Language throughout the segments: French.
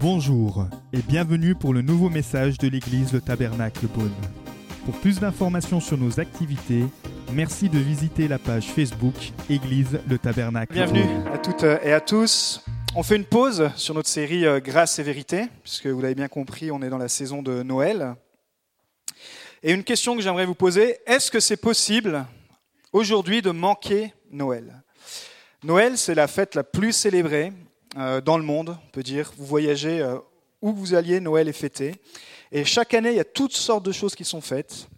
Bonjour et bienvenue pour le nouveau message de l'église Le Tabernacle Beaune. Pour plus d'informations sur nos activités, merci de visiter la page Facebook Église Le Tabernacle. Bienvenue à toutes et à tous. On fait une pause sur notre série euh, Grâce et vérité, puisque vous l'avez bien compris, on est dans la saison de Noël. Et une question que j'aimerais vous poser, est-ce que c'est possible aujourd'hui de manquer Noël? Noël, c'est la fête la plus célébrée dans le monde, on peut dire. Vous voyagez euh, où vous alliez, Noël est fêté. Et chaque année, il y a toutes sortes de choses qui sont faites.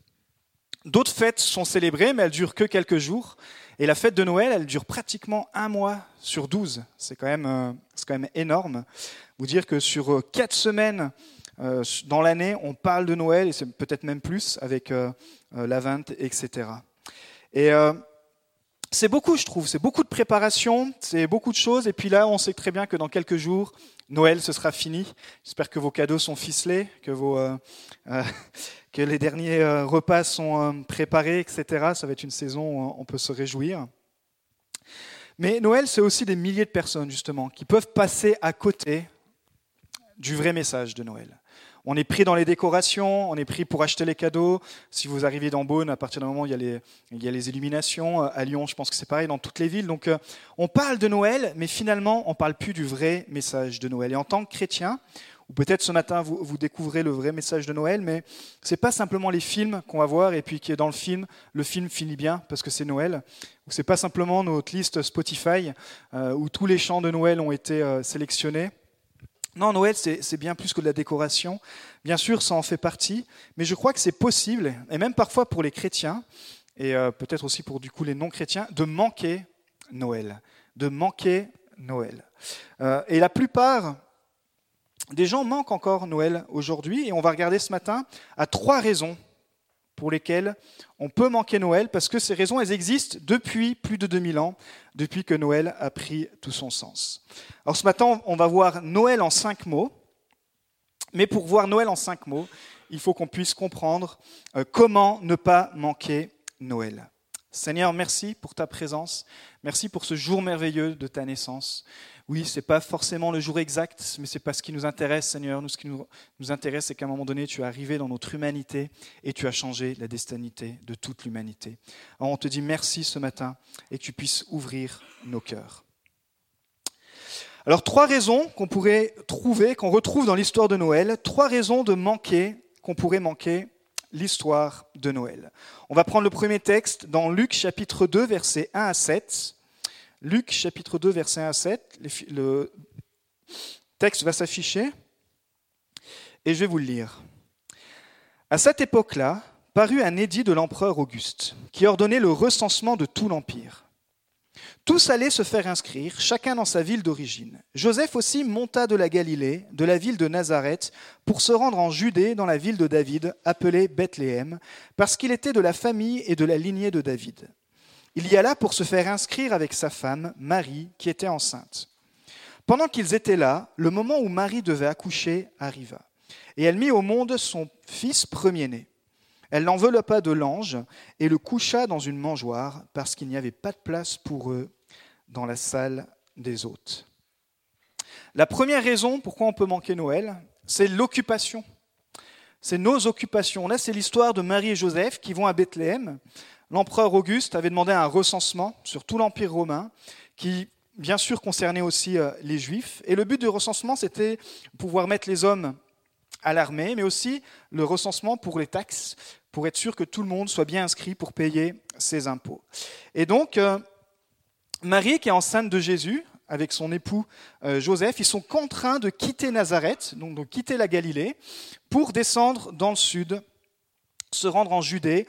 D'autres fêtes sont célébrées, mais elles durent que quelques jours. Et la fête de Noël, elle dure pratiquement un mois sur douze. C'est quand, même, euh, quand même énorme. Vous dire que sur quatre semaines dans l'année, on parle de Noël, et c'est peut-être même plus, avec la vente, etc. Et c'est beaucoup, je trouve. C'est beaucoup de préparation, c'est beaucoup de choses. Et puis là, on sait très bien que dans quelques jours, Noël, ce sera fini. J'espère que vos cadeaux sont ficelés, que, vos, euh, euh, que les derniers euh, repas sont préparés, etc. Ça va être une saison où on peut se réjouir. Mais Noël, c'est aussi des milliers de personnes, justement, qui peuvent passer à côté du vrai message de Noël. On est pris dans les décorations, on est pris pour acheter les cadeaux. Si vous arrivez dans Beaune, à partir d'un moment, il y, a les, il y a les illuminations. À Lyon, je pense que c'est pareil dans toutes les villes. Donc, euh, on parle de Noël, mais finalement, on parle plus du vrai message de Noël. Et en tant que chrétien, ou peut-être ce matin, vous, vous, découvrez le vrai message de Noël, mais ce n'est pas simplement les films qu'on va voir et puis qui est dans le film, le film finit bien parce que c'est Noël. Ce n'est pas simplement notre liste Spotify euh, où tous les chants de Noël ont été euh, sélectionnés. Non, Noël, c'est bien plus que de la décoration. Bien sûr, ça en fait partie, mais je crois que c'est possible, et même parfois pour les chrétiens, et euh, peut-être aussi pour du coup les non-chrétiens, de manquer Noël. De manquer Noël. Euh, et la plupart des gens manquent encore Noël aujourd'hui, et on va regarder ce matin à trois raisons pour lesquelles on peut manquer Noël, parce que ces raisons, elles existent depuis plus de 2000 ans, depuis que Noël a pris tout son sens. Alors ce matin, on va voir Noël en cinq mots, mais pour voir Noël en cinq mots, il faut qu'on puisse comprendre euh, comment ne pas manquer Noël. Seigneur, merci pour ta présence, merci pour ce jour merveilleux de ta naissance. Oui, ce n'est pas forcément le jour exact, mais ce n'est pas ce qui nous intéresse, Seigneur. Nous, ce qui nous, intéresse, c'est qu'à un moment donné, tu es arrivé dans notre humanité et tu as changé la destinité de toute l'humanité. On te dit merci ce matin et que tu puisses ouvrir nos cœurs. Alors trois raisons qu'on pourrait trouver, qu'on retrouve dans l'histoire de Noël, trois raisons de manquer, qu'on pourrait manquer l'histoire de Noël. On va prendre le premier texte dans Luc chapitre 2, versets 1 à 7. Luc chapitre 2, versets 1 à 7. Le texte va s'afficher et je vais vous le lire. À cette époque-là, parut un édit de l'empereur Auguste qui ordonnait le recensement de tout l'Empire. Tous allaient se faire inscrire, chacun dans sa ville d'origine. Joseph aussi monta de la Galilée, de la ville de Nazareth, pour se rendre en Judée, dans la ville de David, appelée Bethléem, parce qu'il était de la famille et de la lignée de David. Il y alla pour se faire inscrire avec sa femme, Marie, qui était enceinte. Pendant qu'ils étaient là, le moment où Marie devait accoucher arriva, et elle mit au monde son fils premier-né. Elle l'enveloppa de l'ange et le coucha dans une mangeoire parce qu'il n'y avait pas de place pour eux dans la salle des hôtes. La première raison pourquoi on peut manquer Noël, c'est l'occupation. C'est nos occupations. Là, c'est l'histoire de Marie et Joseph qui vont à Bethléem. L'empereur Auguste avait demandé un recensement sur tout l'Empire romain qui, bien sûr, concernait aussi euh, les Juifs. Et le but du recensement, c'était pouvoir mettre les hommes à l'armée, mais aussi le recensement pour les taxes, pour être sûr que tout le monde soit bien inscrit pour payer ses impôts. Et donc, euh, Marie, qui est enceinte de Jésus, avec son époux euh, Joseph, ils sont contraints de quitter Nazareth, donc de quitter la Galilée, pour descendre dans le sud, se rendre en Judée,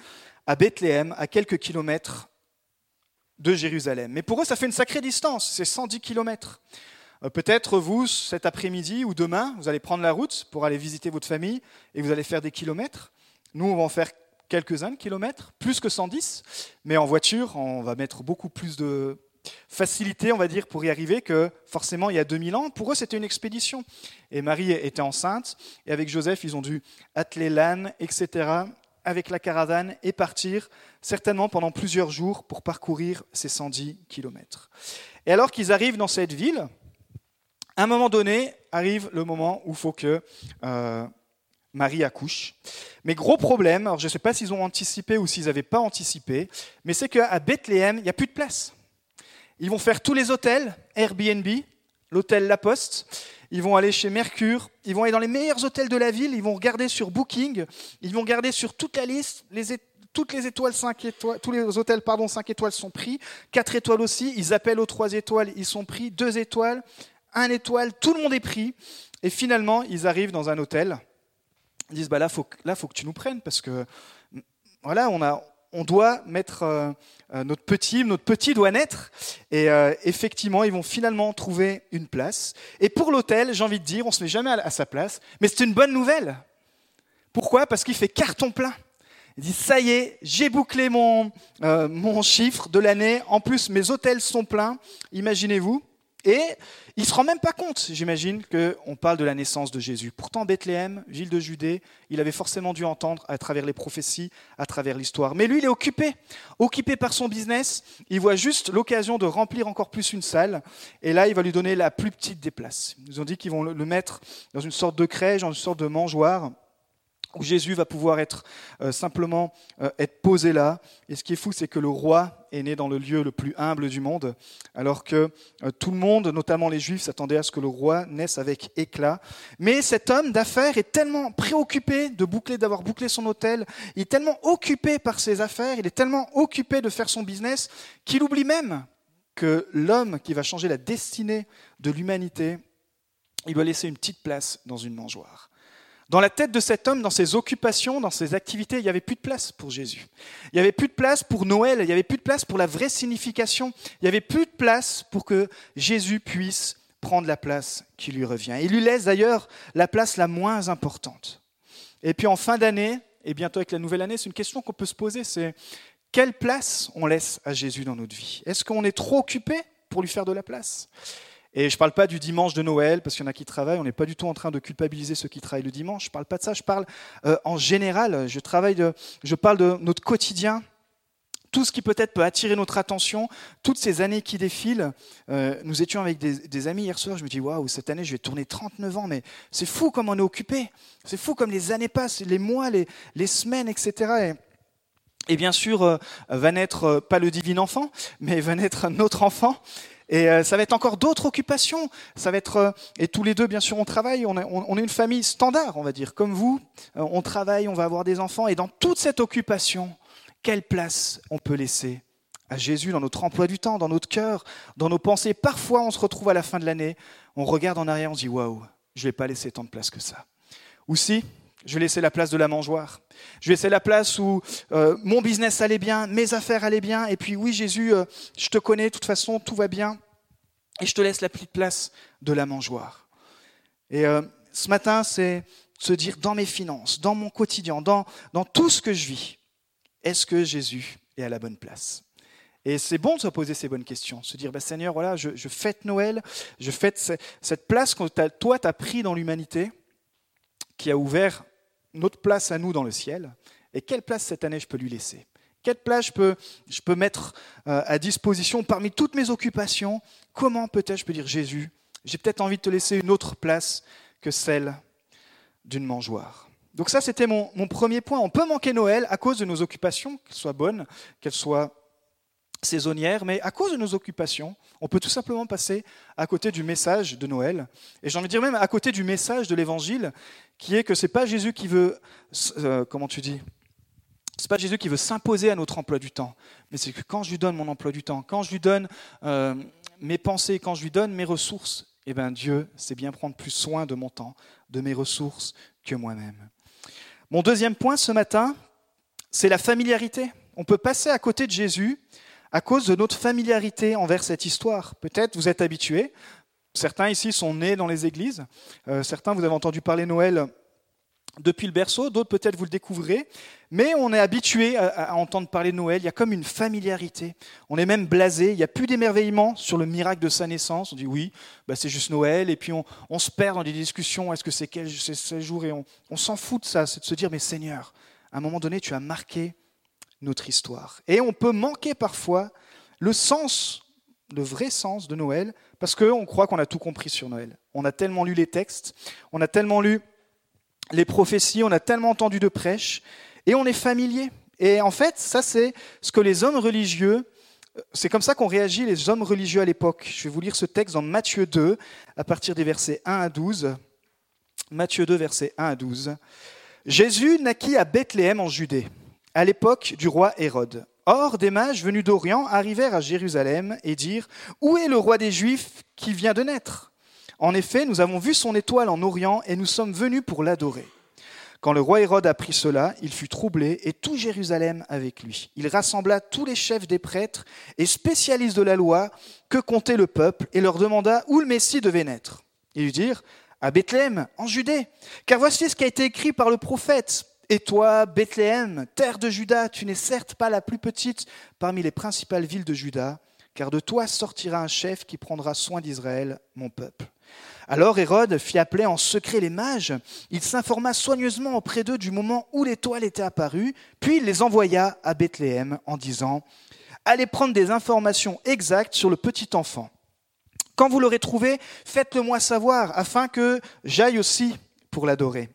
à Bethléem, à quelques kilomètres de Jérusalem. Mais pour eux, ça fait une sacrée distance, c'est 110 kilomètres. Euh, peut-être vous, cet après-midi ou demain, vous allez prendre la route pour aller visiter votre famille et vous allez faire des kilomètres. Nous, on va en faire quelques-uns de kilomètres, plus que 110, mais en voiture, on va mettre beaucoup plus de facilité, on va dire, pour y arriver que forcément il y a 2000 ans. Pour eux, c'était une expédition. Et Marie était enceinte, et avec Joseph, ils ont dû atteler l'âne, etc., avec la caravane, et partir, certainement pendant plusieurs jours, pour parcourir ces 110 kilomètres. Et alors qu'ils arrivent dans cette ville, À un moment donné, arrive le moment où il faut que euh, Marie accouche. Mais gros problème, alors je ne sais pas s'ils ont anticipé ou s'ils n'avaient pas anticipé, mais c'est qu'à Bethléem, il n'y a plus de place. Ils vont faire tous les hôtels, Airbnb, l'hôtel La Poste, ils vont aller chez Mercure, ils vont aller dans les meilleurs hôtels de la ville, ils vont regarder sur Booking, ils vont regarder sur toute la liste, toutes les étoiles 5 étoiles, tous les hôtels pardon 5 étoiles sont pris, 4 étoiles aussi, ils appellent aux 3 étoiles, ils sont pris, 2 étoiles, 1 étoile, tout le monde est pris. Et finalement, ils arrivent dans un hôtel. Ils disent bah là faut là faut que tu nous prennes parce que voilà, on a on doit mettre euh, euh, notre petit, notre petit doit naître. Et euh, effectivement, ils vont finalement trouver une place. Et pour l'hôtel, j'ai envie de dire, on se met jamais à, sa place, mais c'est une bonne nouvelle. Pourquoi? Parce qu'il fait carton plein. Il dit, ça y est, j'ai bouclé mon, mon chiffre de l'année. En plus, mes hôtels sont pleins. Imaginez-vous. Et il ne se rend même pas compte, j'imagine, qu'on parle de la naissance de Jésus. Pourtant, Bethléem, ville de Judée, il avait forcément dû entendre à travers les prophéties, à travers l'histoire. Mais lui, il est occupé, occupé par son business. Il voit juste l'occasion de remplir encore plus une salle. Et là, il va lui donner la plus petite des places. Ils ont dit qu'ils vont le mettre dans une sorte de crèche, dans une sorte de mangeoire où Jésus va pouvoir être euh, simplement euh, être posé là. Et ce qui est fou, c'est que le roi est né dans le lieu le plus humble du monde, alors que euh, tout le monde, notamment les Juifs, s'attendait à ce que le roi naisse avec éclat. Mais cet homme d'affaires est tellement préoccupé d'avoir bouclé son hôtel, il est tellement occupé par ses affaires, il est tellement occupé de faire son business, qu'il oublie même que l'homme qui va changer la destinée de l'humanité, il doit laisser une petite place dans une mangeoire. Dans la tête de cet homme, dans ses occupations, dans ses activités, il n'y avait plus de place pour Jésus. Il n'y avait plus de place pour Noël, il n'y avait plus de place pour la vraie signification, il n'y avait plus de place pour que Jésus puisse prendre la place qui lui revient. Il lui laisse d'ailleurs la place la moins importante. Et puis en fin d'année, et bientôt avec la nouvelle année, c'est une question qu'on peut se poser, c'est quelle place on laisse à Jésus dans notre vie? Est-ce qu'on est trop occupé pour lui faire de la place? Et je ne parle pas du dimanche de Noël, parce qu'il y en a qui travaillent, on n'est pas du tout en train de culpabiliser ceux qui travaillent le dimanche, je ne parle pas de ça, je parle euh, en général, je, travaille de, je parle de notre quotidien, tout ce qui peut-être peut attirer notre attention, toutes ces années qui défilent. Euh, nous étions avec des, amis hier soir, je me dis, waouh, cette année je vais tourner 39 ans, mais c'est fou comme on est occupé, c'est fou comme les années passent, les mois, les, les semaines, etc. Et, bien sûr, euh, va naître, pas le divin enfant, mais va naître un autre enfant. Et euh, ça va être encore d'autres occupations. Ça va être euh, et tous les deux, bien sûr, on travaille. On, est une famille standard, on va dire, comme vous. Euh, on travaille, on va avoir des enfants. Et dans toute cette occupation, quelle place on peut laisser à Jésus dans notre emploi du temps, dans notre cœur, dans nos pensées? Parfois, on se retrouve à la fin de l'année, on regarde en arrière, on se dit waouh, je vais pas laisser tant de place que ça. Ou si je vais laisser la place de la mangeoire. Je vais laisser la place où euh, mon business allait bien, mes affaires allaient bien, et puis oui Jésus, euh, je te connais, de toute façon, tout va bien, et je te laisse la petite place de la mangeoire. Et euh, ce matin, c'est se dire dans mes finances, dans mon quotidien, dans, dans tout ce que je vis, est-ce que Jésus est à la bonne place? Et c'est bon de se poser ces bonnes questions, se dire, bah, Seigneur, voilà, je, fête Noël, je fête cette place que toi, tu as pris dans l'humanité, qui a ouvert notre place à nous dans le ciel, et quelle place cette année je peux lui laisser? Quelle place je peux, je mettre euh, à disposition parmi toutes mes occupations? Comment peut-être je peux dire Jésus, j'ai peut-être envie de te laisser une autre place que celle d'une mangeoire. Donc ça, c'était mon, mon, premier point. On peut manquer Noël à cause de nos occupations, qu'elles soient bonnes, qu'elles soient saisonnières, mais à cause de nos occupations, on peut tout simplement passer à côté du message de Noël. Et j'ai envie de dire même à côté du message de l'Évangile, qui est que c'est pas Jésus qui veut, euh, comment tu dis, c'est pas Jésus qui veut s'imposer à notre emploi du temps, mais c'est que quand je lui donne mon emploi du temps, quand je lui donne euh, mes pensées, quand je lui donne mes ressources, eh ben Dieu sait bien prendre plus soin de mon temps, de mes ressources que moi-même. Mon deuxième point ce matin, c'est la familiarité. On peut passer à côté de Jésus à cause de notre familiarité envers cette histoire. Peut-être vous êtes habitués, certains ici sont nés dans les églises, euh, certains vous avez entendu parler Noël depuis le berceau, d'autres peut-être vous le découvrez, mais on est habitué à, entendre parler de Noël, il y a comme une familiarité, on est même blasé, il n'y a plus d'émerveillement sur le miracle de sa naissance, on dit oui, bah c'est juste Noël, et puis on, se perd dans des discussions, est-ce que c'est quel, jour, et on, on s'en fout de ça, c'est de se dire, mais Seigneur, à un moment donné, tu as marqué notre histoire. Et on peut manquer parfois le sens le vrai sens de Noël, parce qu'on croit qu'on a tout compris sur Noël. On a tellement lu les textes, on a tellement lu les prophéties, on a tellement entendu de prêches, et on est familier. Et en fait, ça c'est ce que les hommes religieux, c'est comme ça qu'ont réagi les hommes religieux à l'époque. Je vais vous lire ce texte dans Matthieu 2, à partir des versets 1 à 12. Matthieu 2, versets 1 à 12. Jésus naquit à Bethléem en Judée, à l'époque du roi Hérode. Or, des mages venus d'Orient arrivèrent à Jérusalem et dirent Où est le roi des Juifs qui vient de naître? En effet, nous avons vu son étoile en Orient et nous sommes venus pour l'adorer. Quand le roi Hérode apprit cela, il fut troublé et tout Jérusalem avec lui. Il rassembla tous les chefs des prêtres et spécialistes de la loi que comptait le peuple et leur demanda où le Messie devait naître. Ils lui dirent À Bethléem, en Judée, car voici ce qui a été écrit par le prophète. Et toi, Bethléem, terre de Juda, tu n'es certes pas la plus petite parmi les principales villes de Juda, car de toi sortira un chef qui prendra soin d'Israël, mon peuple. Alors Hérode fit appeler en secret les mages, il s'informa soigneusement auprès d'eux du moment où l'étoile était apparue, puis il les envoya à Bethléem en disant, Allez prendre des informations exactes sur le petit enfant. Quand vous l'aurez trouvé, faites-le moi savoir, afin que j'aille aussi pour l'adorer.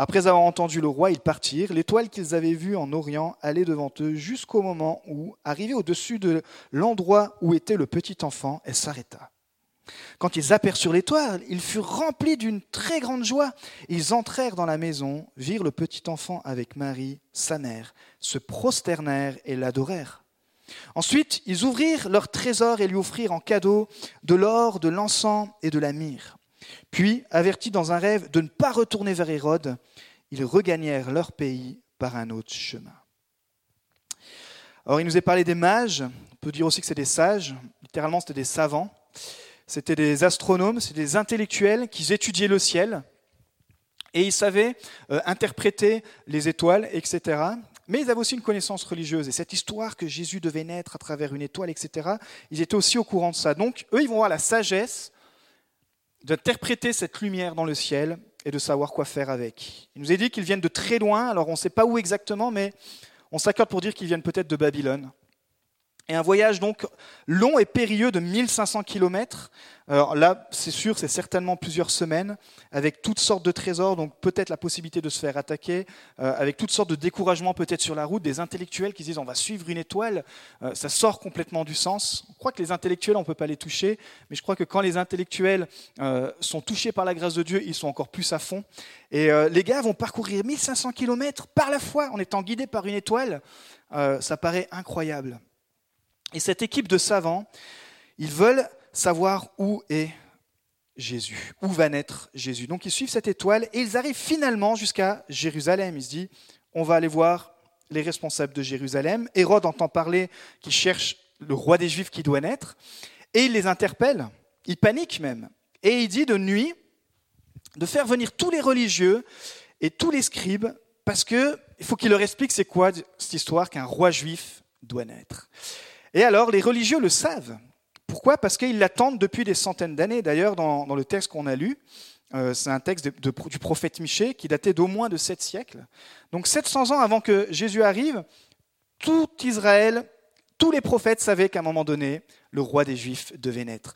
Après avoir entendu le roi, ils partirent. L'étoile qu'ils avaient vue en Orient allait devant eux jusqu'au moment où, arrivée au-dessus de l'endroit où était le petit enfant, elle s'arrêta. Quand ils aperçurent l'étoile, ils furent remplis d'une très grande joie. Ils entrèrent dans la maison, virent le petit enfant avec Marie, sa mère, se prosternèrent et l'adorèrent. Ensuite, ils ouvrirent leur trésor et lui offrirent en cadeau de l'or, de l'encens et de la myrrhe. Puis, avertis dans un rêve de ne pas retourner vers Hérode, ils regagnèrent leur pays par un autre chemin. Alors, il nous est parlé des mages, on peut dire aussi que c'est des sages, littéralement c'était des savants, c'était des astronomes, c'était des intellectuels qui étudiaient le ciel, et ils savaient euh, interpréter les étoiles, etc. Mais ils avaient aussi une connaissance religieuse. Et cette histoire que Jésus devait naître à travers une étoile, etc., ils étaient aussi au courant de ça. Donc, eux, ils vont avoir la sagesse d'interpréter cette lumière dans le ciel et de savoir quoi faire avec. Il nous est dit qu'ils viennent de très loin, alors on ne sait pas où exactement, mais on s'accorde pour dire qu'ils viennent peut-être de Babylone. Et un voyage donc long et périlleux de 1500 km. Alors là, c'est sûr, c'est certainement plusieurs semaines, avec toutes sortes de trésors, donc peut-être la possibilité de se faire attaquer, euh, avec toutes sortes de découragements peut-être sur la route, des intellectuels qui disent on va suivre une étoile, euh, ça sort complètement du sens. On croit que les intellectuels, on ne peut pas les toucher, mais je crois que quand les intellectuels euh, sont touchés par la grâce de Dieu, ils sont encore plus à fond. Et les gars vont parcourir 1500 km par la fois en étant guidés par une étoile. ça paraît incroyable. Et cette équipe de savants, ils veulent savoir où est Jésus, où va naître Jésus. Donc ils suivent cette étoile et ils arrivent finalement jusqu'à Jérusalem. Ils se disent, on va aller voir les responsables de Jérusalem. Hérode entend parler qu'il cherche le roi des Juifs qui doit naître, et il les interpelle, il panique même, et il dit de nuit de faire venir tous les religieux et tous les scribes, parce qu'il faut qu'il leur explique c'est quoi cette histoire qu'un roi juif doit naître. Et alors, les religieux le savent. Pourquoi? Parce qu'ils l'attendent depuis des centaines d'années. D'ailleurs, dans, le texte qu'on a lu, euh, c'est un texte du prophète Michée qui datait d'au moins de sept siècles. Donc 700 ans avant que Jésus arrive, tout Israël, tous les prophètes savaient qu'à un moment donné, le roi des Juifs devait naître.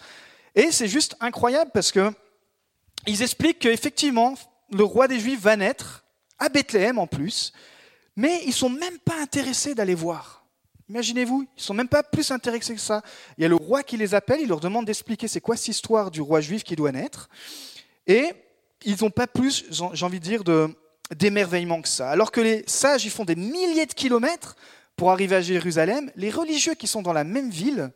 Et c'est juste incroyable parce que ils expliquent qu'effectivement, le roi des Juifs va naître à Bethléem en plus, mais ils sont même pas intéressés d'aller voir. Imaginez-vous, ils sont même pas plus intéressés que ça. Il y a le roi qui les appelle, il leur demande d'expliquer c'est quoi cette histoire du roi juif qui doit naître. Et ils n'ont pas plus, j'ai envie de dire, d'émerveillement que ça. Alors que les sages, ils font des milliers de kilomètres pour arriver à Jérusalem, les religieux qui sont dans la même ville,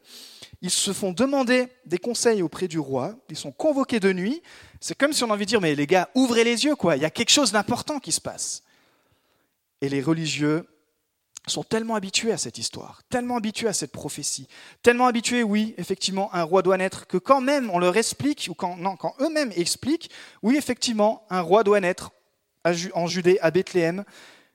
ils se font demander des conseils auprès du roi, ils sont convoqués de nuit. C'est comme si on a envie de dire, mais les gars, ouvrez les yeux, quoi. Il y a quelque chose d'important qui se passe. Et les religieux sont tellement habitués à cette histoire, tellement habitués à cette prophétie, tellement habitués, oui, effectivement, un roi doit naître, que quand même on leur explique, ou quand, non, quand eux-mêmes expliquent, oui, effectivement, un roi doit naître en Judée, à Bethléem,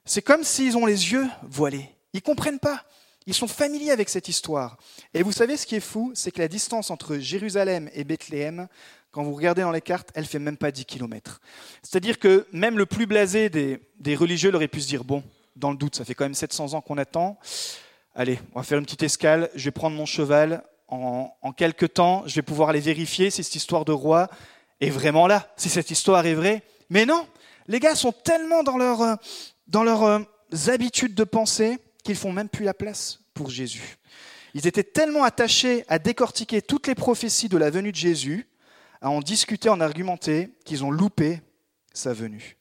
c'est comme s'ils ont les yeux voilés. Ils ne comprennent pas. Ils sont familiers avec cette histoire. Et vous savez ce qui est fou, c'est que la distance entre Jérusalem et Bethléem, quand vous regardez dans les cartes, elle fait même pas 10 kilomètres. C'est-à-dire que même le plus blasé des, des religieux aurait pu se dire, bon, dans le doute. Ça fait quand même 700 ans qu'on attend. Allez, on va faire une petite escale. Je vais prendre mon cheval. en, en quelques temps, je vais pouvoir aller vérifier si cette histoire de roi est vraiment là, si cette histoire est vraie. Mais non, les gars sont tellement dans, leur, euh, dans leurs euh, habitudes de pensée qu'ils font même plus la place pour Jésus. Ils étaient tellement attachés à décortiquer toutes les prophéties de la venue de Jésus, à en discuter, en argumenter, qu'ils ont loupé sa venue.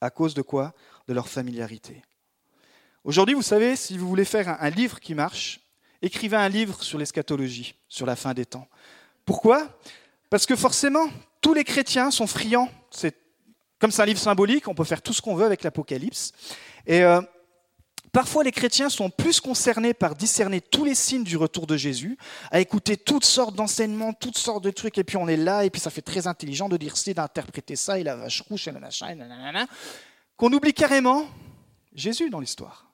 À cause de quoi? De leur familiarité. Aujourd'hui, vous savez, si vous voulez faire un livre qui marche, écrivez un livre sur l'eschatologie, sur la fin des temps. Pourquoi? Parce que forcément, tous les chrétiens sont friands. C'est comme c'est un livre symbolique, on peut faire tout ce qu'on veut avec l'Apocalypse. Et euh, Parfois, les chrétiens sont plus concernés par discerner tous les signes du retour de Jésus, à écouter toutes sortes d'enseignements, toutes sortes de trucs, et puis on est là, et puis ça fait très intelligent de dire ci, d'interpréter ça, et la vache rouge, et la machin, qu'on oublie carrément Jésus dans l'histoire.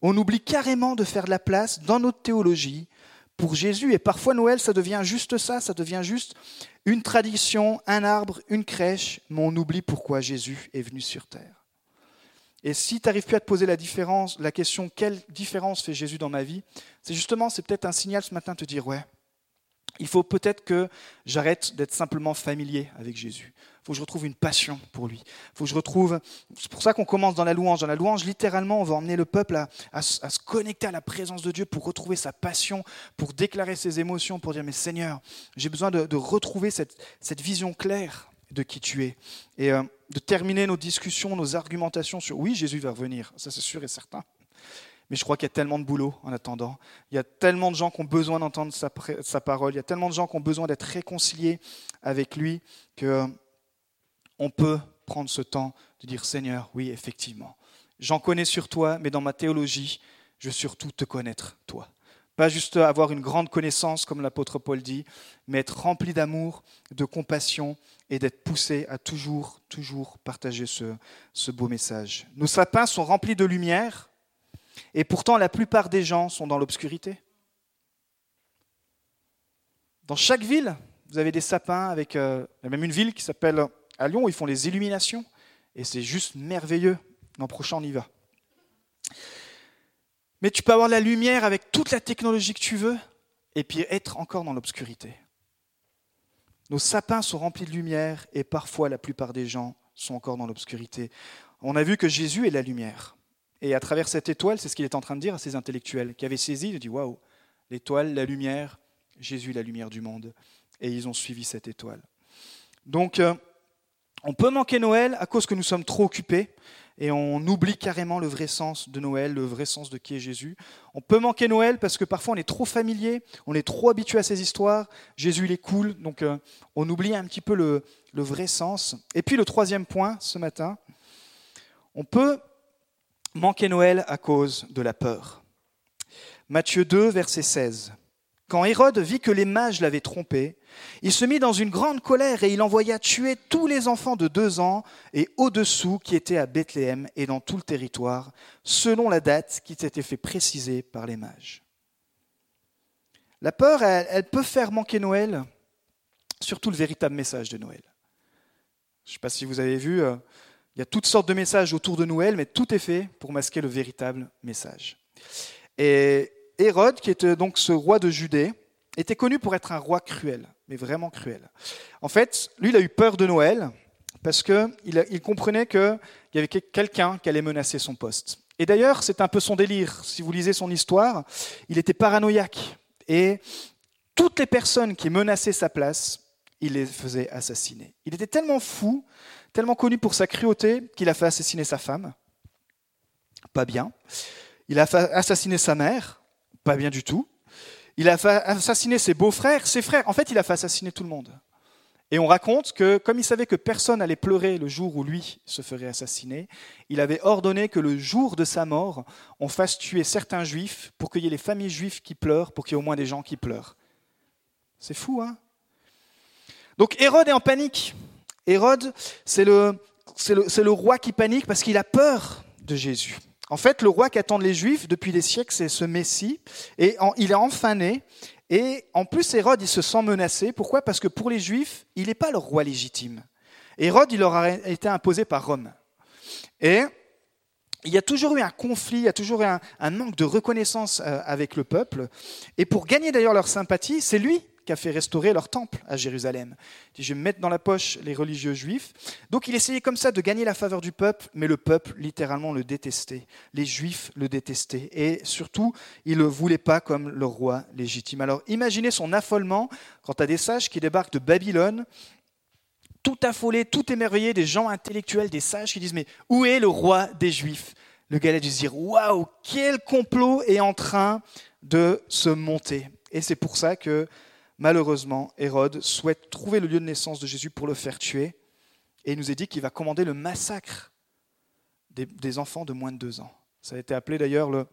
On oublie carrément de faire de la place dans notre théologie pour Jésus. Et parfois, Noël, ça devient juste ça, ça devient juste une tradition, un arbre, une crèche, mais on oublie pourquoi Jésus est venu sur terre. Et si tu n'arrives plus à te poser la, différence, la question quelle différence fait Jésus dans ma vie, c'est justement, c'est peut-être un signal ce matin de te dire ouais, il faut peut-être que j'arrête d'être simplement familier avec Jésus. Faut que je retrouve une passion pour lui. Faut que je retrouve. C'est pour ça qu'on commence dans la louange. Dans la louange, littéralement, on va emmener le peuple à, se connecter à la présence de Dieu pour retrouver sa passion, pour déclarer ses émotions, pour dire Mais Seigneur, j'ai besoin de, retrouver cette, vision claire de qui tu es. Et euh, de terminer nos discussions, nos argumentations sur oui, Jésus va revenir, ça c'est sûr et certain. Mais je crois qu'il y a tellement de boulot en attendant. Il y a tellement de gens qui ont besoin d'entendre sa, sa, parole. Il y a tellement de gens qui ont besoin d'être réconciliés avec lui que on peut prendre ce temps de dire Seigneur, oui, effectivement, j'en connais sur toi, mais dans ma théologie, je veux surtout te connaître, toi. Pas juste avoir une grande connaissance, comme l'apôtre Paul dit, mais être rempli d'amour, de compassion et d'être poussé à toujours, toujours partager ce, beau message. Nos sapins sont remplis de lumière et pourtant la plupart des gens sont dans l'obscurité. Dans chaque ville, vous avez des sapins avec euh, il y a même une ville qui s'appelle à Lyon ils font les illuminations et c'est juste merveilleux. L'an prochain, on y va. Mais tu peux avoir la lumière avec toute la technologie que tu veux et puis être encore dans l'obscurité. Nos sapins sont remplis de lumière et parfois la plupart des gens sont encore dans l'obscurité. On a vu que Jésus est la lumière. Et à travers cette étoile, c'est ce qu'il est en train de dire à ces intellectuels qui avaient saisi, il dit waouh, l'étoile, la lumière, Jésus la lumière du monde. Et ils ont suivi cette étoile. Donc, euh, on peut manquer Noël à cause que nous sommes trop occupés et on oublie carrément le vrai sens de Noël, le vrai sens de qui est Jésus. On peut manquer Noël parce que parfois on est trop familier, on est trop habitué à ces histoires. Jésus, il est cool, donc euh, on oublie un petit peu le, le vrai sens. Et puis le troisième point ce matin, on peut manquer Noël à cause de la peur. Matthieu 2, verset 16. Quand Hérode vit que les mages l'avaient trompé, il se mit dans une grande colère et il envoya tuer tous les enfants de deux ans et au-dessous qui étaient à Bethléem et dans tout le territoire, selon la date qui s'était fait préciser par les mages. La peur, elle, peut faire manquer Noël, surtout le véritable message de Noël. Je ne sais pas si vous avez vu, euh, il y a toutes sortes de messages autour de Noël, mais tout est fait pour masquer le véritable message. Hérode, qui était donc ce roi de Judée, était connu pour être un roi cruel, mais vraiment cruel. En fait, lui, il a eu peur de Noël parce qu'il il comprenait qu'il y avait quelqu'un qui allait menacer son poste. Et d'ailleurs, c'est un peu son délire. Si vous lisez son histoire, il était paranoïaque. Et toutes les personnes qui menaçaient sa place, il les faisait assassiner. Il était tellement fou, tellement connu pour sa cruauté, qu'il a fait assassiner sa femme. Pas bien. Il a fait assassiner sa mère. Pas bien du tout. Il a fait assassiner ses beaux-frères, ses frères. En fait, il a fait assassiner tout le monde. Et on raconte que, comme il savait que personne allait pleurer le jour où lui se ferait assassiner, il avait ordonné que le jour de sa mort, on fasse tuer certains juifs pour qu'il y ait les familles juives qui pleurent, pour qu'il y ait au moins des gens qui pleurent. C'est fou, hein? Donc Hérode est en panique. Hérode, c'est le roi qui panique parce qu'il a peur de Jésus. En fait, le roi qu'attendent les Juifs depuis des siècles, c'est ce Messie, et il est enfin né. Et en plus, Hérode, il se sent menacé. Pourquoi? Parce que pour les Juifs, il n'est pas le roi légitime. Hérode, il leur a été imposé par Rome. Et il y a toujours eu un conflit, il y a toujours eu un, un manque de reconnaissance euh, avec le peuple. Et pour gagner d'ailleurs leur sympathie, c'est lui qui a fait restaurer leur temple à Jérusalem. Il dit, je vais mettre dans la poche les religieux juifs. Donc il essayait comme ça de gagner la faveur du peuple, mais le peuple littéralement le détestait. Les juifs le détestaient. Et surtout, il ne le voulait pas comme le roi légitime. Alors imaginez son affolement quand as des sages qui débarquent de Babylone, tout affolés, tout émerveillés, des gens intellectuels, des sages qui disent, mais où est le roi des juifs? Le gars a dû se dire, waouh, quel complot est en train de se monter. Et c'est pour ça que malheureusement, Hérode souhaite trouver le lieu de naissance de Jésus pour le faire tuer. Et il nous est dit qu'il va commander le massacre des, enfants de moins de deux ans. Ça a été appelé d'ailleurs le,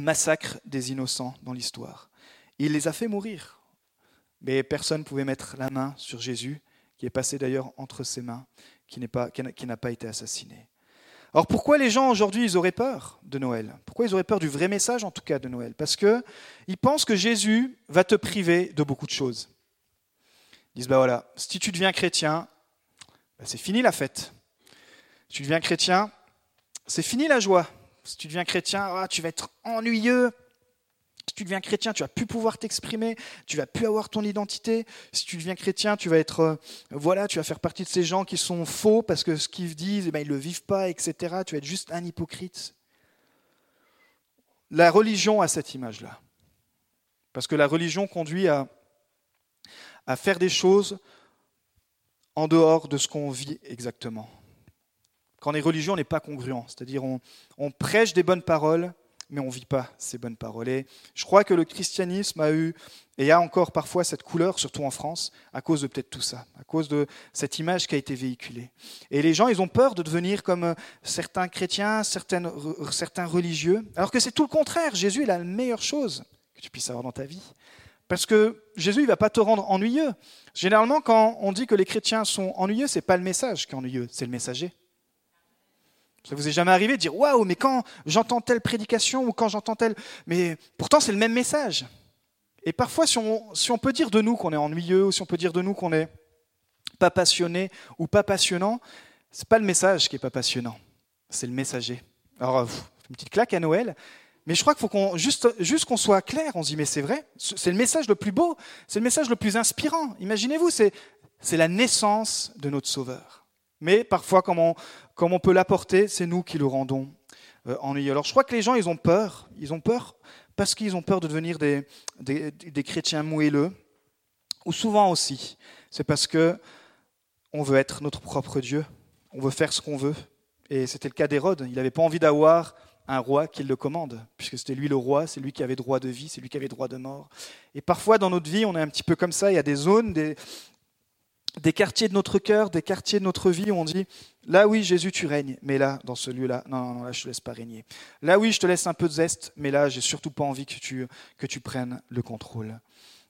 massacre des innocents dans l'histoire. Il les a fait mourir. Mais personne ne pouvait mettre la main sur Jésus, qui est passé d'ailleurs entre ses mains, qui n'a pas été assassiné. Alors pourquoi les gens aujourd'hui, ils auraient peur de Noël? Pourquoi ils auraient peur du vrai message en tout cas de Noël? Parce qu'ils pensent que Jésus va te priver de beaucoup de choses. Ils disent, bah voilà, si tu deviens chrétien, bah c'est fini la fête. Si tu deviens chrétien, c'est fini la joie. Si tu deviens chrétien, ah, tu vas être ennuyeux, si tu deviens chrétien, tu vas plus pouvoir t'exprimer, tu vas plus avoir ton identité. Si tu deviens chrétien, tu vas être, euh, voilà, tu vas faire partie de ces gens qui sont faux parce que ce qu'ils disent, eh ben, ils le vivent pas, etc. Tu vas être juste un hypocrite. La religion a cette image-là, parce que la religion conduit à, à faire des choses en dehors de ce qu'on vit exactement. Quand on est religieux, on n'est pas congruent, c'est-à-dire on prêche des bonnes paroles, mais on ne vit pas ces bonnes paroles. Et je crois que le christianisme a eu et a encore parfois cette couleur, surtout en France, à cause de peut-être tout ça, à cause de cette image qui a été véhiculée. Et les gens, ils ont peur de devenir comme euh, certains chrétiens, certains religieux, alors que c'est tout le contraire. Jésus est la meilleure chose que tu puisses avoir dans ta vie. Parce que Jésus, il ne va pas te rendre ennuyeux. Généralement, quand on dit que les chrétiens sont ennuyeux, ce n'est pas le message qui est ennuyeux, c'est le messager. Ça vous est jamais arrivé de dire waouh, mais quand j'entends telle prédication ou quand j'entends telle. Mais pourtant, c'est le même message. Et parfois, si on, si on peut dire de nous qu'on est ennuyeux, ou si on peut dire de nous qu'on n'est pas passionné ou pas passionnant, c'est pas le message qui est pas passionnant, c'est le messager. Alors, euh, une petite claque à Noël, mais je crois qu'il faut qu'on juste, juste qu'on soit clair. On se dit mais c'est vrai, c'est le message le plus beau, c'est le message le plus inspirant. Imaginez-vous, c'est c'est la naissance de notre Sauveur. Mais parfois, comme on, on peut l'apporter, c'est nous qui le rendons euh, ennuyeux. Alors je crois que les gens, ils ont peur. Ils ont peur parce qu'ils ont peur de devenir des, des, chrétiens moelleux. Ou souvent aussi, c'est parce que on veut être notre propre Dieu. On veut faire ce qu'on veut. Et c'était le cas d'Hérode. Il n'avait pas envie d'avoir un roi qui le commande, puisque c'était lui le roi, c'est lui qui avait droit de vie, c'est lui qui avait droit de mort. Et parfois dans notre vie, on est un petit peu comme ça, il y a des zones, des, des quartiers de notre cœur, des quartiers de notre vie où on dit là oui Jésus tu règnes, mais là dans ce lieu-là non, non là je te laisse pas régner. Là oui je te laisse un peu de zeste, mais là j'ai surtout pas envie que tu que tu prennes le contrôle.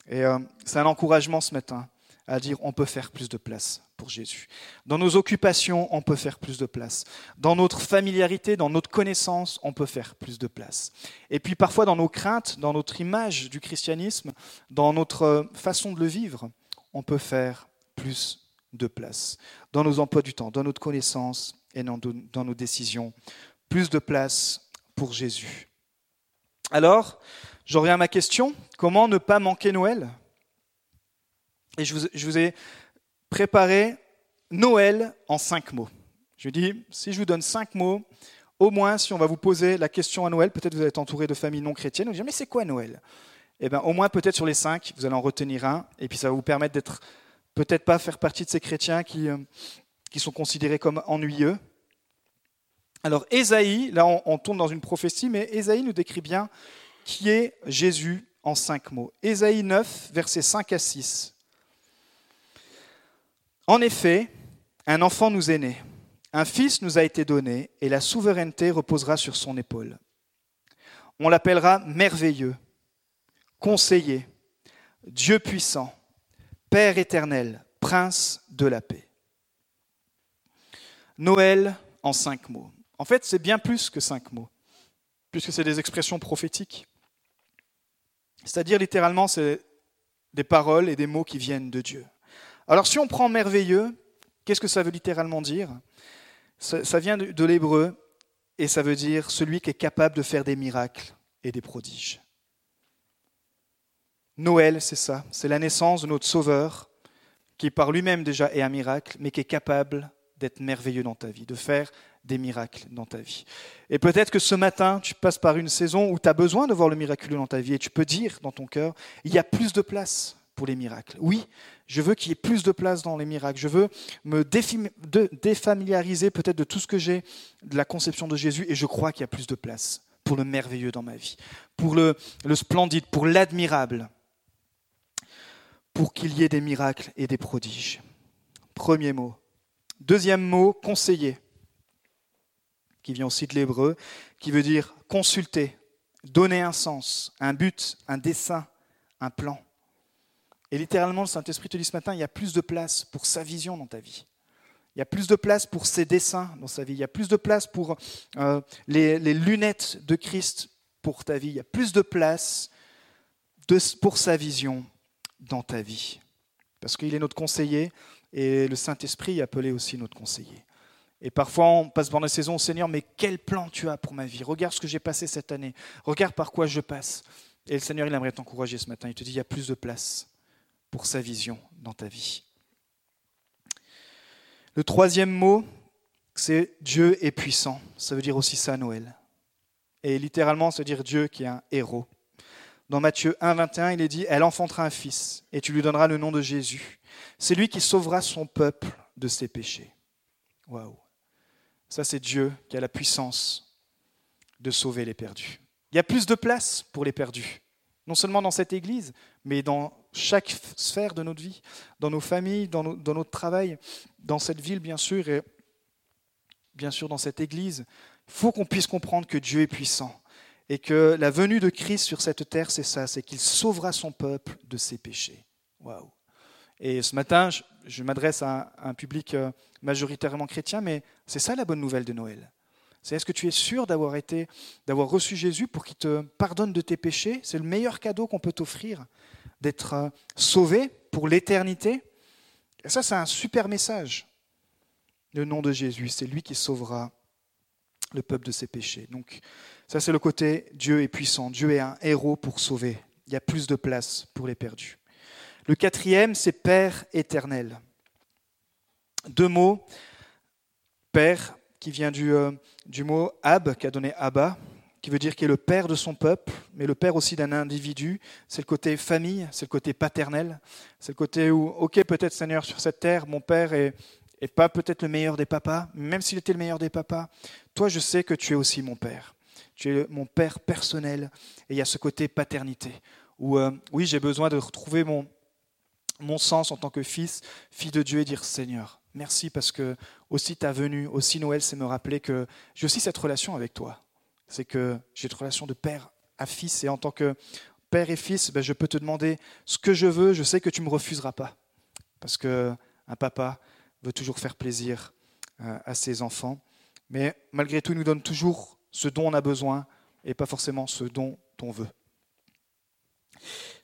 Et euh, c'est un encouragement ce matin à dire on peut faire plus de place pour Jésus. Dans nos occupations, on peut faire plus de place. Dans notre familiarité, dans notre connaissance, on peut faire plus de place. Et puis parfois dans nos craintes, dans notre image du christianisme, dans notre façon de le vivre, on peut faire plus de place dans nos emplois du temps, dans notre connaissance et dans, nos décisions. Plus de place pour Jésus. Alors, j'en reviens à ma question. Comment ne pas manquer Noël? Et je vous, ai préparé Noël en cinq mots. Je dis, si je vous donne cinq mots, au moins, si on va vous poser la question à Noël, peut-être vous êtes entouré de familles non chrétiennes, vous dire, mais c'est quoi Noël? Eh bien, au moins, peut-être sur les cinq, vous allez en retenir un, et puis ça va vous permettre d'être peut-être pas faire partie de ces chrétiens qui, euh, qui sont considérés comme ennuyeux. Alors Ésaïe, là on, tourne dans une prophétie, mais Ésaïe nous décrit bien qui est Jésus en cinq mots. Ésaïe 9, versets 5 à 6. En effet, un enfant nous est né, un fils nous a été donné, et la souveraineté reposera sur son épaule. On l'appellera merveilleux, conseiller, Dieu puissant Père éternel, Prince de la paix. Noël en cinq mots. En fait, c'est bien plus que cinq mots, puisque c'est des expressions prophétiques. C'est-à-dire littéralement, c'est des paroles et des mots qui viennent de Dieu. Alors si on prend merveilleux, qu'est-ce que ça veut littéralement dire? Ça, vient de, l'hébreu et ça veut dire celui qui est capable de faire des miracles et des prodiges. Noël, c'est ça, c'est la naissance de notre Sauveur, qui par lui-même déjà est un miracle, mais qui est capable d'être merveilleux dans ta vie, de faire des miracles dans ta vie. Et peut-être que ce matin, tu passes par une saison où tu as besoin de voir le miraculeux dans ta vie et tu peux dire dans ton cœur, il y a plus de place pour les miracles. Oui, je veux qu'il y ait plus de place dans les miracles. Je veux me défamiliariser peut-être de tout ce que j'ai de la conception de Jésus et je crois qu'il y a plus de place pour le merveilleux dans ma vie, pour le, le splendide, pour l'admirable, pour qu'il y ait des miracles et des prodiges. Premier mot. Deuxième mot, conseiller qui vient aussi de l'hébreu, qui veut dire consulter, donner un sens, un but, un dessin, un plan. Et littéralement, le Saint-Esprit te dit ce matin, il y a plus de place pour sa vision dans ta vie. Il y a plus de place pour ses dessins dans sa vie. Il y a plus de place pour euh, les, lunettes de Christ pour ta vie. Il y a plus de place pour sa vision dans ta vie. Parce qu'il est notre conseiller et le Saint-Esprit est appelé aussi notre conseiller. Et parfois, on passe pendant la saison, Seigneur, mais quel plan tu as pour ma vie? Regarde ce que j'ai passé cette année. Regarde par quoi je passe. Et le Seigneur, il aimerait t'encourager ce matin. Il te dit, il y a plus de place pour sa vision dans ta vie. Le troisième mot, c'est Dieu est puissant. Ça veut dire aussi ça, Noël. Et littéralement, ça veut dire Dieu qui est un héros. Dans Matthieu 1, 21, il est dit, elle enfantera un fils, et tu lui donneras le nom de Jésus. C'est lui qui sauvera son peuple de ses péchés. Waouh. Ça, c'est Dieu qui a la puissance de sauver les perdus. Il y a plus de place pour les perdus, non seulement dans cette Église, mais dans chaque sphère de notre vie, dans nos familles, dans, notre travail, dans cette ville, bien sûr, et bien sûr dans cette Église. Il faut qu'on puisse comprendre que Dieu est puissant et que la venue de Christ sur cette terre, c'est ça, c'est qu'il sauvera son peuple de ses péchés. Waouh et ce matin, je, m'adresse à un public euh, majoritairement chrétien, mais c'est ça la bonne nouvelle de Noël. C'est est-ce que tu es sûr d'avoir été, d'avoir reçu Jésus pour qu'il te pardonne de tes péchés? C'est le meilleur cadeau qu'on peut t'offrir, d'être euh, sauvé pour l'éternité? Et ça, c'est un super message. Le nom de Jésus, c'est lui qui sauvera le peuple de ses péchés. Donc, ça, c'est le côté Dieu est puissant. Dieu est un héros pour sauver. Il y a plus de place pour les perdus. Le quatrième, c'est Père éternel. Deux mots. Père, qui vient du, euh, du mot Ab, qui a donné Abba, qui veut dire qu'il est le père de son peuple, mais le père aussi d'un individu. C'est le côté famille, c'est le côté paternel. C'est le côté où, ok, peut-être Seigneur, sur cette terre, mon père est, est pas peut-être le meilleur des papas, même s'il était le meilleur des papas, toi, je sais que tu es aussi mon père. Tu es mon père personnel. Et il y a ce côté paternité, où, euh, oui, j'ai besoin de retrouver mon, mon sens en tant que fils, fille de Dieu, et dire Seigneur, merci parce que aussi ta venue, aussi Noël, c'est me rappeler que j'ai aussi cette relation avec toi. C'est que j'ai une relation de père à fils, et en tant que père et fils, ben, je peux te demander ce que je veux, je sais que tu ne me refuseras pas. Parce qu'un papa veut toujours faire plaisir euh, à ses enfants. Mais malgré tout, il nous donne toujours ce dont on a besoin et pas forcément ce dont on veut.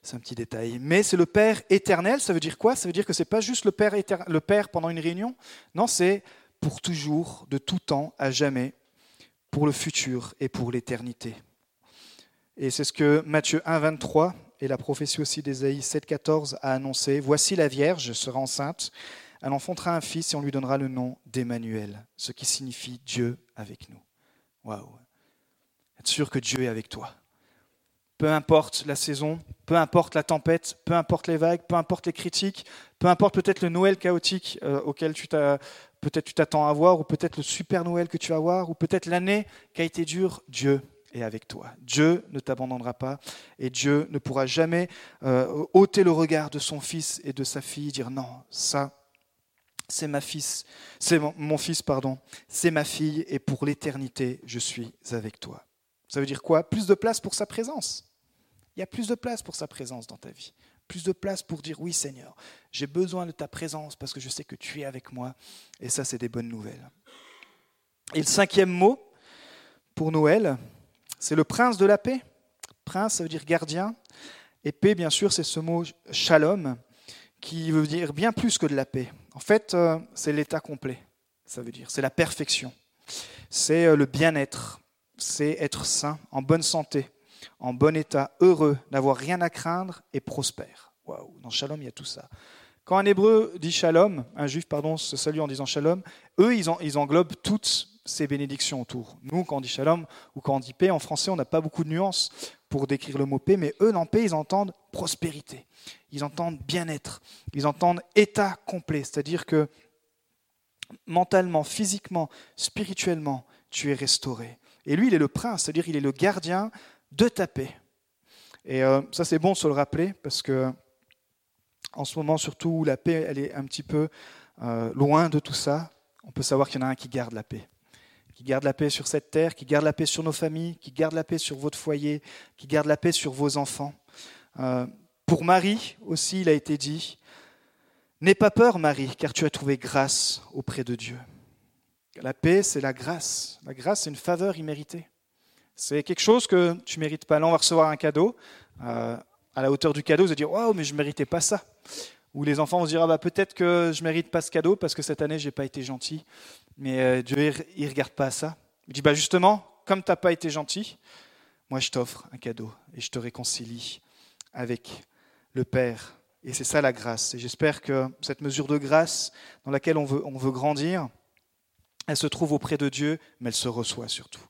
C'est un petit détail. Mais c'est le Père éternel, ça veut dire quoi? Ça veut dire que ce n'est pas juste le père, pendant une réunion? Non, c'est pour toujours, de tout temps, à jamais, pour le futur et pour l'éternité. Et c'est ce que Matthieu 1, 23 et la prophétie aussi d'Ésaïe 7, 14 a annoncé. Voici la Vierge sera enceinte, elle enfantera un fils et on lui donnera le nom d'Emmanuel, ce qui signifie Dieu avec nous. Waouh Être sûr que Dieu est avec toi peu importe la saison, peu importe la tempête, peu importe les vagues, peu importe les critiques, peu importe peut-être le Noël chaotique euh, auquel tu peut-être tu t'attends à voir, ou peut-être le super Noël que tu vas voir, ou peut-être l'année qui a été dure, Dieu est avec toi. Dieu ne t'abandonnera pas et Dieu ne pourra jamais euh, ôter le regard de son fils et de sa fille, dire non, ça, c'est ma fils, c'est mon, mon fils, pardon, c'est ma fille et pour l'éternité, je suis avec toi. Ça veut dire quoi? Plus de place pour sa présence. Il y a plus de place pour sa présence dans ta vie. Plus de place pour dire oui Seigneur, j'ai besoin de ta présence parce que je sais que tu es avec moi. Et ça, c'est des bonnes nouvelles. Et le cinquième mot pour Noël, c'est le prince de la paix. Prince, ça veut dire gardien. Et paix, bien sûr, c'est ce mot shalom, qui veut dire bien plus que de la paix. En fait, euh, c'est l'état complet, ça veut dire. C'est la perfection. c'est euh, le bien-être, c'est être sain, en bonne santé, en bon état, heureux, n'avoir rien à craindre et prospère. Waouh, dans Shalom, il y a tout ça. Quand un hébreu dit Shalom, un juif, pardon, se salue en disant Shalom, eux, ils, ils englobent toutes ces bénédictions autour. Nous, quand on dit Shalom ou quand on dit paix, en français, on n'a pas beaucoup de nuances pour décrire le mot paix, mais eux, dans paix, ils entendent prospérité, ils entendent bien-être, ils entendent état complet, c'est-à-dire que mentalement, physiquement, spirituellement, tu es restauré. Et lui, il est le prince, c'est-à-dire il est le gardien de ta paix. Et euh, ça, c'est bon de se le rappeler, parce que en ce moment, surtout où la paix, elle est un petit peu euh, loin de tout ça, on peut savoir qu'il y en a un qui garde la paix. Qui garde la paix sur cette terre, qui garde la paix sur nos familles, qui garde la paix sur votre foyer, qui garde la paix sur vos enfants. Euh, pour Marie aussi, il a été dit, N'aie pas peur, Marie, car tu as trouvé grâce auprès de Dieu. La paix, c'est la grâce. La grâce, c'est une faveur imméritée. C'est quelque chose que tu ne mérites pas. Là, on va recevoir un cadeau. Euh, à la hauteur du cadeau, vous allez dire Waouh, mais je ne méritais pas ça. Ou les enfants vont se dire ah, bah, Peut-être que je ne mérite pas ce cadeau parce que cette année, je n'ai pas été gentil. Mais euh, Dieu, il ne regarde pas ça. Il dit bah, Justement, comme tu n'as pas été gentil, moi, je t'offre un cadeau et je te réconcilie avec le Père et c'est ça la grâce. Et j'espère que cette mesure de grâce dans laquelle on veut, on veut grandir, elle se trouve auprès de Dieu, mais elle se reçoit surtout.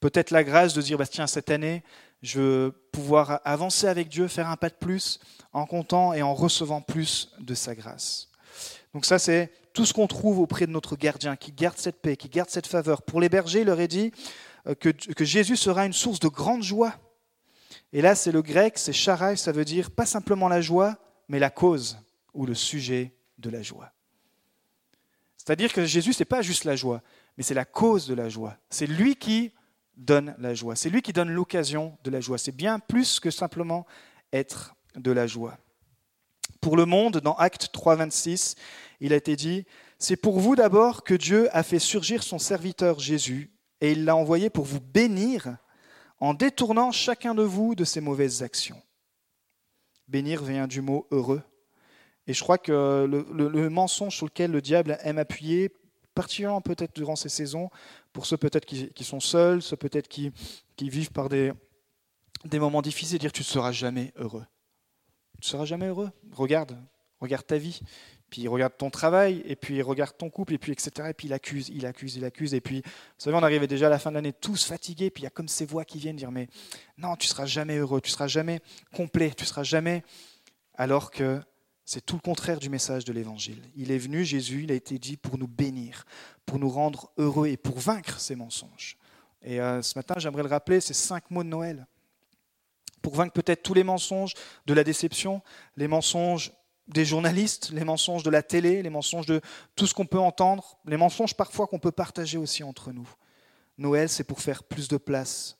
Peut-être la grâce de dire, bah, tiens, cette année, je veux pouvoir avancer avec Dieu, faire un pas de plus, en comptant et en recevant plus de sa grâce. Donc ça, c'est tout ce qu'on trouve auprès de notre gardien, qui garde cette paix, qui garde cette faveur. Pour les bergers, il leur est dit euh, que, que Jésus sera une source de grande joie. Et là, c'est le grec, c'est charai, ça veut dire pas simplement la joie, mais la cause ou le sujet de la joie. C'est-à-dire que Jésus, ce n'est pas juste la joie, mais c'est la cause de la joie. C'est lui qui donne la joie. C'est lui qui donne l'occasion de la joie. C'est bien plus que simplement être de la joie. Pour le monde, dans Acte 3, 26, il a été dit, C'est pour vous d'abord que Dieu a fait surgir son serviteur Jésus, et il l'a envoyé pour vous bénir en détournant chacun de vous de ses mauvaises actions. Bénir vient du mot heureux. Et je crois que le, mensonge sur lequel le diable aime appuyer, particulièrement peut-être durant ces saisons, pour ceux peut-être qui, sont seuls, ceux peut-être qui, vivent par des, des moments difficiles, dire tu ne seras jamais heureux. Tu ne seras jamais heureux. Regarde, regarde ta vie puis regarde ton travail, et puis regarde ton couple, et puis etc. Et puis il accuse, il accuse, il accuse. Et puis, vous savez, on arrivait déjà à la fin de l'année tous fatigués, puis il y a comme ces voix qui viennent dire, mais non, tu seras jamais heureux, tu seras jamais complet, tu seras jamais... Alors que c'est tout le contraire du message de l'Évangile. Il est venu, Jésus, il a été dit pour nous bénir, pour nous rendre heureux et pour vaincre ces mensonges. Et euh, ce matin, j'aimerais le rappeler, ces cinq mots de Noël. Pour vaincre peut-être tous les mensonges de la déception, les mensonges des journalistes, les mensonges de la télé, les mensonges de tout ce qu'on peut entendre, les mensonges parfois qu'on peut partager aussi entre nous. Noël, c'est pour faire plus de place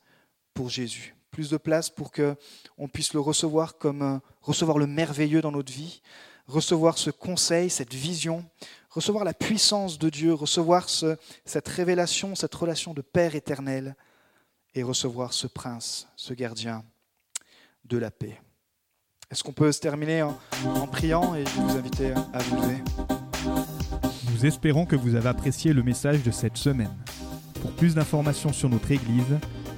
pour Jésus, plus de place pour que on puisse le recevoir comme euh, recevoir le merveilleux dans notre vie, recevoir ce conseil, cette vision, recevoir la puissance de Dieu, recevoir cette révélation, cette relation de Père éternel et recevoir ce prince, ce gardien de la paix. Est-ce qu'on peut se terminer en, priant et je vous inviter à vous lever? Nous espérons que vous avez apprécié le message de cette semaine. Pour plus d'informations sur notre Église,